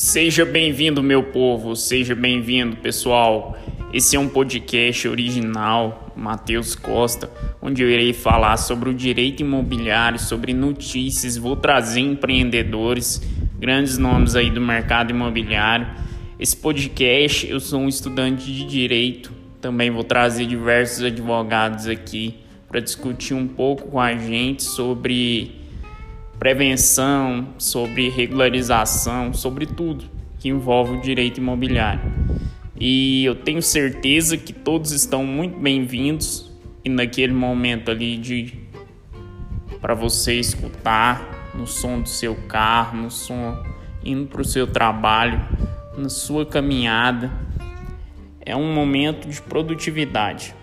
Seja bem-vindo, meu povo, seja bem-vindo, pessoal. Esse é um podcast original, Matheus Costa, onde eu irei falar sobre o direito imobiliário, sobre notícias, vou trazer empreendedores, grandes nomes aí do mercado imobiliário. Esse podcast, eu sou um estudante de direito, também vou trazer diversos advogados aqui para discutir um pouco com a gente sobre prevenção, sobre regularização, sobre tudo que envolve o direito imobiliário. E eu tenho certeza que todos estão muito bem-vindos e naquele momento ali de para você escutar no som do seu carro, no som indo para o seu trabalho, na sua caminhada. É um momento de produtividade.